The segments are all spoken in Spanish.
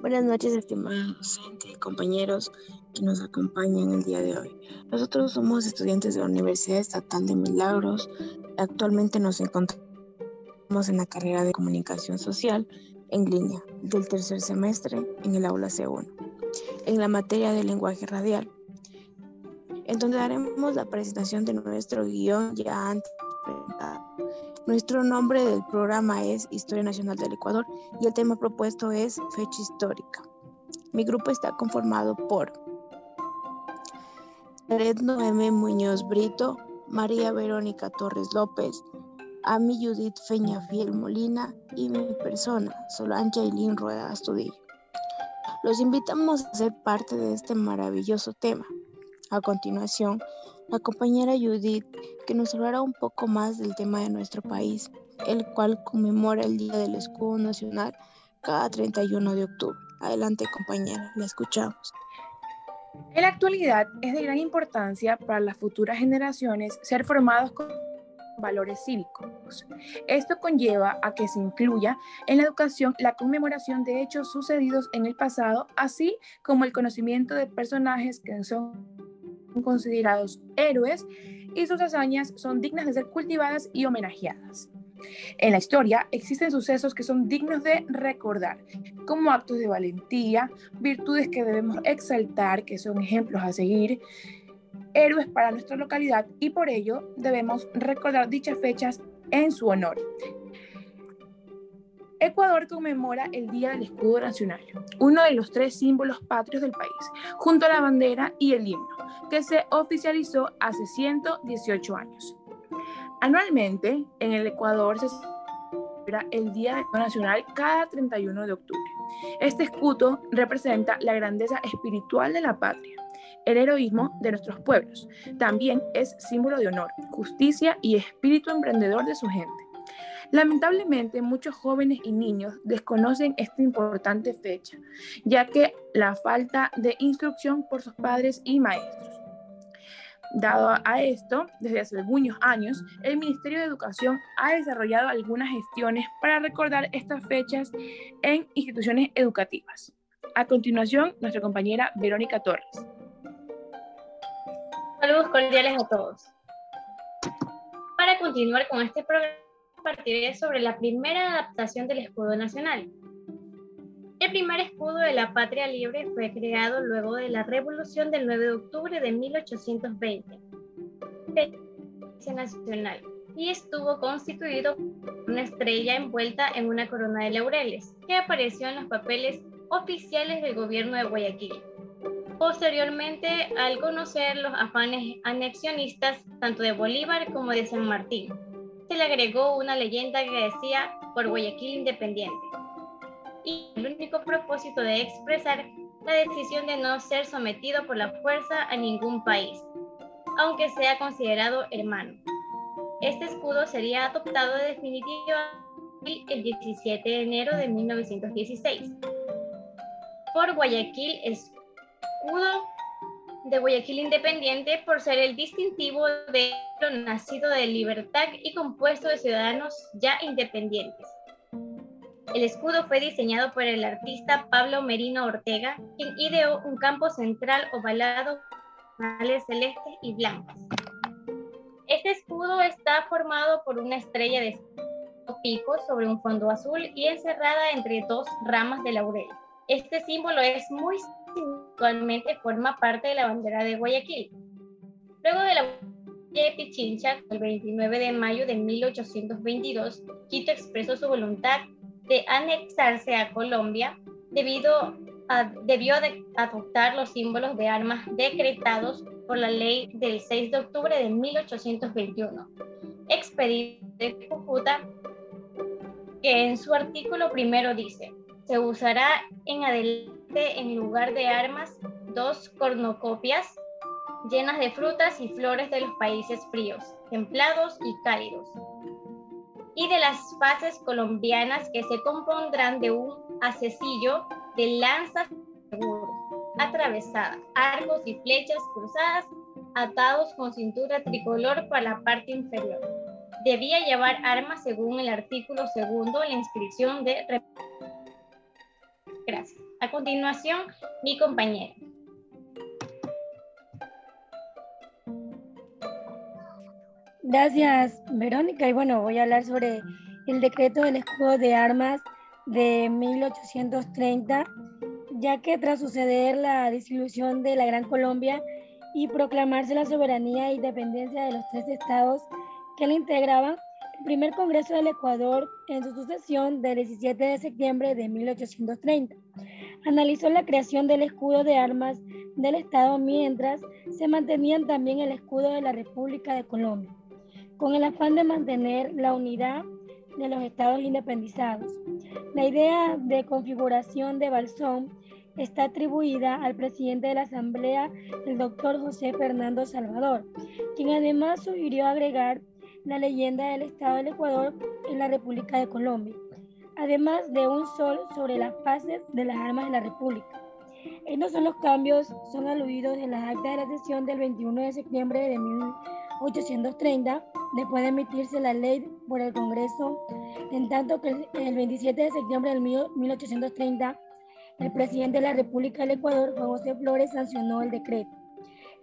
Buenas noches, estimados docentes y compañeros que nos acompañan el día de hoy. Nosotros somos estudiantes de la Universidad Estatal de Milagros. Actualmente nos encontramos en la carrera de Comunicación Social en línea del tercer semestre en el aula C1, en la materia de lenguaje radial, en donde daremos la presentación de nuestro guion ya antes nuestro nombre del programa es Historia Nacional del Ecuador y el tema propuesto es Fecha Histórica. Mi grupo está conformado por Red Noemi Muñoz Brito, María Verónica Torres López, Ami Judith Feña Fiel Molina y mi persona, Solange Ailín Rueda Astudillo. Los invitamos a ser parte de este maravilloso tema. A continuación, la compañera Judith, que nos hablará un poco más del tema de nuestro país, el cual conmemora el Día del Escudo Nacional cada 31 de octubre. Adelante compañera, la escuchamos. En la actualidad es de gran importancia para las futuras generaciones ser formados con valores cívicos. Esto conlleva a que se incluya en la educación la conmemoración de hechos sucedidos en el pasado, así como el conocimiento de personajes que son considerados héroes y sus hazañas son dignas de ser cultivadas y homenajeadas. En la historia existen sucesos que son dignos de recordar, como actos de valentía, virtudes que debemos exaltar, que son ejemplos a seguir, héroes para nuestra localidad y por ello debemos recordar dichas fechas en su honor. Ecuador conmemora el Día del Escudo Nacional, uno de los tres símbolos patrios del país, junto a la bandera y el himno, que se oficializó hace 118 años. Anualmente, en el Ecuador se celebra el Día Nacional cada 31 de octubre. Este escudo representa la grandeza espiritual de la patria, el heroísmo de nuestros pueblos. También es símbolo de honor, justicia y espíritu emprendedor de su gente. Lamentablemente, muchos jóvenes y niños desconocen esta importante fecha, ya que la falta de instrucción por sus padres y maestros. Dado a esto, desde hace algunos años, el Ministerio de Educación ha desarrollado algunas gestiones para recordar estas fechas en instituciones educativas. A continuación, nuestra compañera Verónica Torres. Saludos cordiales a todos. Para continuar con este programa, compartiré sobre la primera adaptación del escudo nacional. El primer escudo de la patria libre fue creado luego de la revolución del 9 de octubre de 1820 nacional y estuvo constituido por una estrella envuelta en una corona de laureles que apareció en los papeles oficiales del gobierno de Guayaquil. Posteriormente, al conocer los afanes anexionistas tanto de Bolívar como de San Martín, se le agregó una leyenda que decía por Guayaquil Independiente. Y el único propósito de expresar la decisión de no ser sometido por la fuerza a ningún país, aunque sea considerado hermano. Este escudo sería adoptado definitivamente el 17 de enero de 1916 por Guayaquil Escudo de Guayaquil Independiente por ser el distintivo de lo nacido de libertad y compuesto de ciudadanos ya independientes. El escudo fue diseñado por el artista Pablo Merino Ortega, quien ideó un campo central ovalado con celestes y blancas. Este escudo está formado por una estrella de picos sobre un fondo azul y encerrada entre dos ramas de laurel. Este símbolo es muy actualmente forma parte de la bandera de Guayaquil. Luego de la de Pichincha, el 29 de mayo de 1822, Quito expresó su voluntad de anexarse a Colombia debido a, debió adoptar los símbolos de armas decretados por la ley del 6 de octubre de 1821, expedida de Cúcuta, que en su artículo primero dice, se usará en adelante en lugar de armas dos cornucopias llenas de frutas y flores de los países fríos, templados y cálidos, y de las fases colombianas que se compondrán de un acesillo de lanzas atravesadas, arcos y flechas cruzadas, atados con cintura tricolor para la parte inferior. Debía llevar armas según el artículo segundo la inscripción de Gracias. A continuación, mi compañero. Gracias, Verónica. Y bueno, voy a hablar sobre el decreto del escudo de armas de 1830, ya que tras suceder la disolución de la Gran Colombia y proclamarse la soberanía e independencia de los tres estados que la integraban, primer Congreso del Ecuador, en su sucesión del 17 de septiembre de 1830, analizó la creación del escudo de armas del Estado mientras se mantenían también el escudo de la República de Colombia, con el afán de mantener la unidad de los estados independizados. La idea de configuración de Balsón está atribuida al presidente de la Asamblea, el doctor José Fernando Salvador, quien además sugirió agregar la leyenda del Estado del Ecuador en la República de Colombia, además de un sol sobre las fases de las armas de la República. Estos son los cambios, son aludidos en las actas de la sesión del 21 de septiembre de 1830, después de emitirse la ley por el Congreso, en tanto que el 27 de septiembre de 1830, el presidente de la República del Ecuador, Juan José Flores, sancionó el decreto.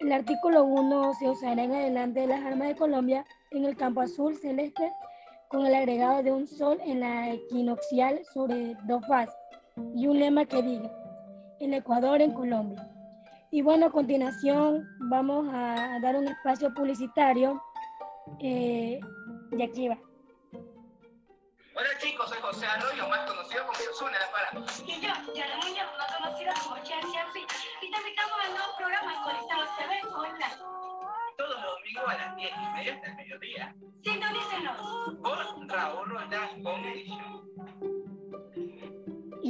El artículo 1 se usará en adelante de las armas de Colombia en el campo azul celeste con el agregado de un sol en la equinoccial sobre dos fases y un lema que diga el Ecuador en Colombia. Y bueno, a continuación vamos a dar un espacio publicitario eh, y aquí va. Hola chicos, soy José Arroyo, más conocido como Yosuna la Para.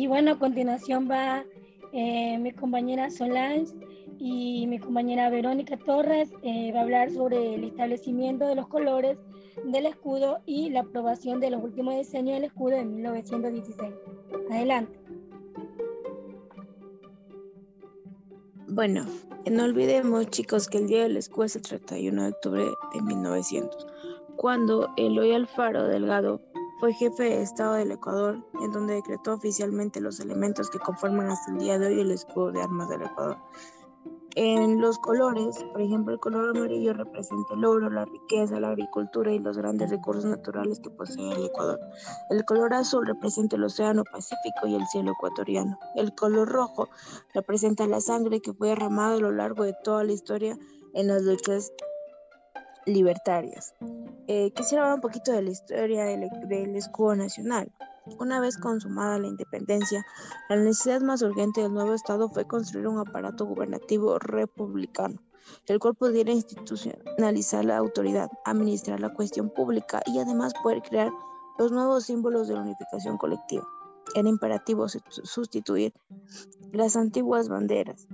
Y bueno, a continuación va eh, mi compañera Solange y mi compañera Verónica Torres eh, va a hablar sobre el establecimiento de los colores del escudo y la aprobación de los últimos diseños del escudo de 1916. Adelante. Bueno, no olvidemos chicos que el Día del Escudo es el 31 de octubre de 1900, cuando Eloy Alfaro Delgado fue jefe de Estado del Ecuador, en donde decretó oficialmente los elementos que conforman hasta el día de hoy el escudo de armas del Ecuador. En los colores, por ejemplo, el color amarillo representa el oro, la riqueza, la agricultura y los grandes recursos naturales que posee el Ecuador. El color azul representa el océano Pacífico y el cielo ecuatoriano. El color rojo representa la sangre que fue derramada a lo largo de toda la historia en las luchas libertarias. Eh, quisiera hablar un poquito de la historia del, del escudo nacional. Una vez consumada la independencia, la necesidad más urgente del nuevo Estado fue construir un aparato gubernativo republicano, el cual pudiera institucionalizar la autoridad, administrar la cuestión pública y además poder crear los nuevos símbolos de la unificación colectiva. Era imperativo sustituir las antiguas banderas,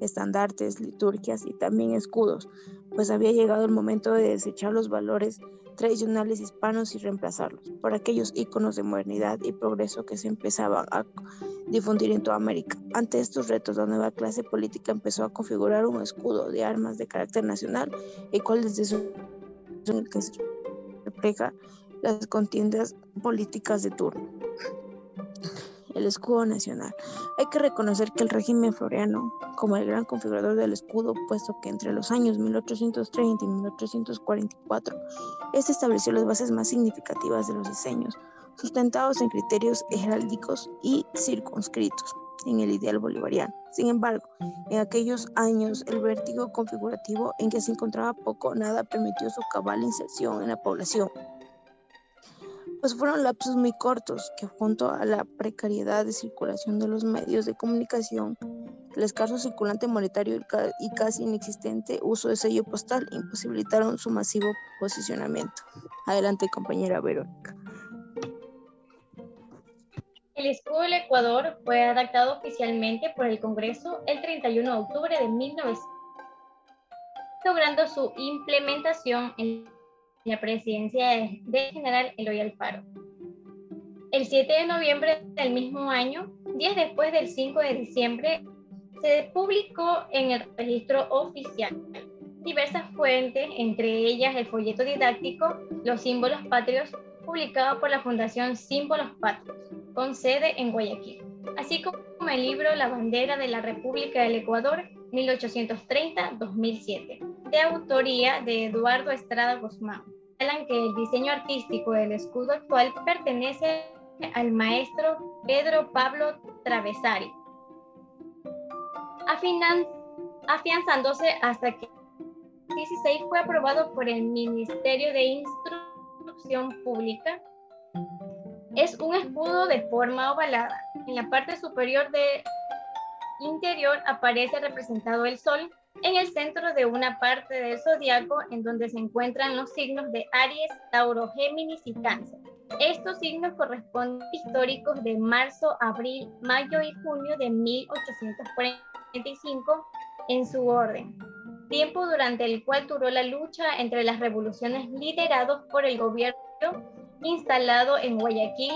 estandartes, liturgias y también escudos, pues había llegado el momento de desechar los valores tradicionales hispanos y reemplazarlos por aquellos íconos de modernidad y progreso que se empezaban a difundir en toda América. Ante estos retos, la nueva clase política empezó a configurar un escudo de armas de carácter nacional, el cual desde que refleja las contiendas políticas de turno el escudo nacional. Hay que reconocer que el régimen floriano, como el gran configurador del escudo, puesto que entre los años 1830 y 1844, este estableció las bases más significativas de los diseños, sustentados en criterios heráldicos y circunscritos en el ideal bolivariano. Sin embargo, en aquellos años el vértigo configurativo en que se encontraba poco o nada permitió su cabal inserción en la población pues fueron lapsos muy cortos que junto a la precariedad de circulación de los medios de comunicación, el escaso circulante monetario y casi inexistente uso de sello postal imposibilitaron su masivo posicionamiento. Adelante, compañera Verónica. El escudo del Ecuador fue adaptado oficialmente por el Congreso el 31 de octubre de 1900, logrando su implementación en la presidencia del general Eloy Alfaro. El 7 de noviembre del mismo año, días después del 5 de diciembre, se publicó en el registro oficial diversas fuentes, entre ellas el folleto didáctico Los símbolos patrios, publicado por la Fundación Símbolos Patrios, con sede en Guayaquil. así como el libro La bandera de la República del Ecuador 1830-2007, de autoría de Eduardo Estrada Guzmán. Hablan que el diseño artístico del escudo actual pertenece al maestro Pedro Pablo Travesari, afianzándose hasta que 16 fue aprobado por el Ministerio de Instrucción Pública. Es un escudo de forma ovalada. En la parte superior del interior aparece representado el sol en el centro de una parte del zodiaco en donde se encuentran los signos de Aries, Tauro, Géminis y Cáncer. Estos signos corresponden históricos de marzo, abril, mayo y junio de 1845 en su orden tiempo durante el cual duró la lucha entre las revoluciones liderados por el gobierno instalado en Guayaquil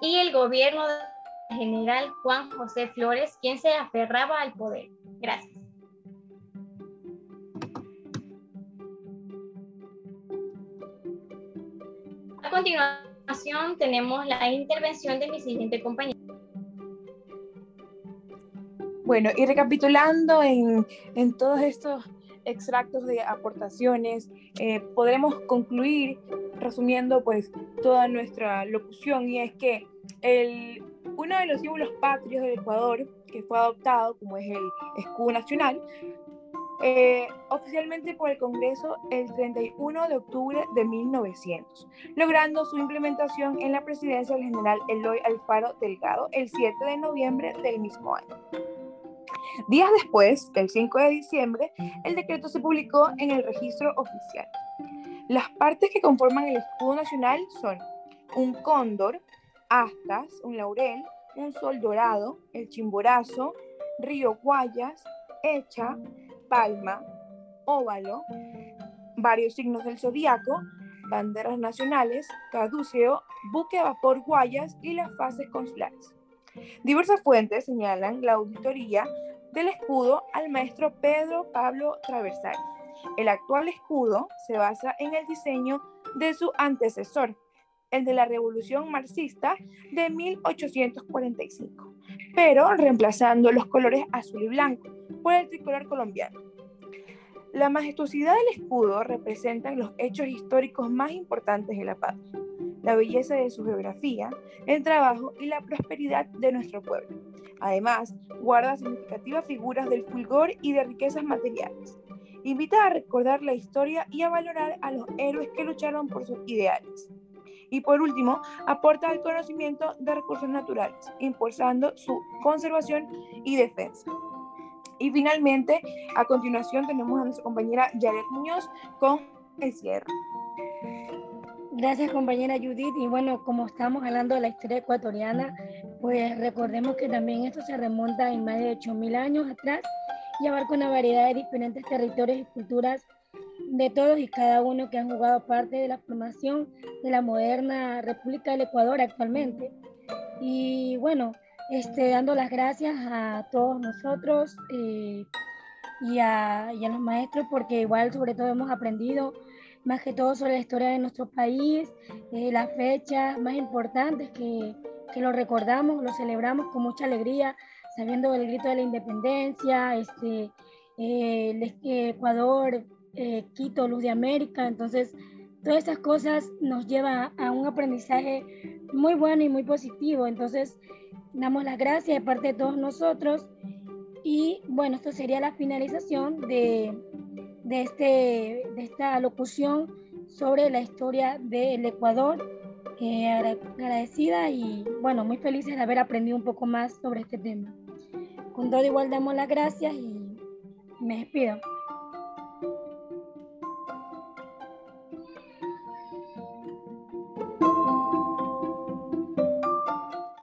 y el gobierno del general Juan José Flores, quien se aferraba al poder. Gracias. A continuación tenemos la intervención de mi siguiente compañero. Bueno, y recapitulando en, en todos estos extractos de aportaciones, eh, podremos concluir resumiendo pues toda nuestra locución y es que el, uno de los símbolos patrios del Ecuador que fue adoptado como es el escudo nacional eh, oficialmente por el Congreso el 31 de octubre de 1900, logrando su implementación en la presidencia del general Eloy Alfaro Delgado el 7 de noviembre del mismo año. Días después, el 5 de diciembre, el decreto se publicó en el registro oficial. Las partes que conforman el escudo nacional son un cóndor, astas, un laurel, un sol dorado, el chimborazo, río Guayas, hecha, palma, óvalo, varios signos del zodiaco, banderas nacionales, caduceo, buque a vapor Guayas y las fases consulares. Diversas fuentes señalan la auditoría del escudo al maestro Pedro Pablo Traversari. El actual escudo se basa en el diseño de su antecesor, el de la Revolución Marxista de 1845, pero reemplazando los colores azul y blanco por el tricolor colombiano. La majestuosidad del escudo representa los hechos históricos más importantes de la patria, la belleza de su geografía, el trabajo y la prosperidad de nuestro pueblo. Además, guarda significativas figuras del fulgor y de riquezas materiales. Invita a recordar la historia y a valorar a los héroes que lucharon por sus ideales. Y por último, aporta al conocimiento de recursos naturales, impulsando su conservación y defensa. Y finalmente, a continuación tenemos a nuestra compañera Yaret Muñoz con el cierre. Gracias compañera Judith. Y bueno, como estamos hablando de la historia ecuatoriana, pues recordemos que también esto se remonta en más de 8.000 años atrás y abarca una variedad de diferentes territorios y culturas de todos y cada uno que han jugado parte de la formación de la moderna República del Ecuador actualmente. Y bueno, este, dando las gracias a todos nosotros eh, y, a, y los maestros porque igual sobre todo hemos aprendido más que todo sobre la historia de nuestro país, eh, las fechas más importantes que, que, lo recordamos, lo celebramos con mucha alegría, sabiendo el grito de la independencia, este, eh, Ecuador, eh, Quito, Luz de América, entonces todas esas cosas nos llevan a un aprendizaje muy bueno y muy positivo, entonces damos las gracias de parte de todos nosotros y bueno, esto sería la finalización de, de, este, de esta locución sobre la historia del Ecuador. Eh, agradecida y bueno, muy feliz de haber aprendido un poco más sobre este tema. Con todo igual damos las gracias y me despido.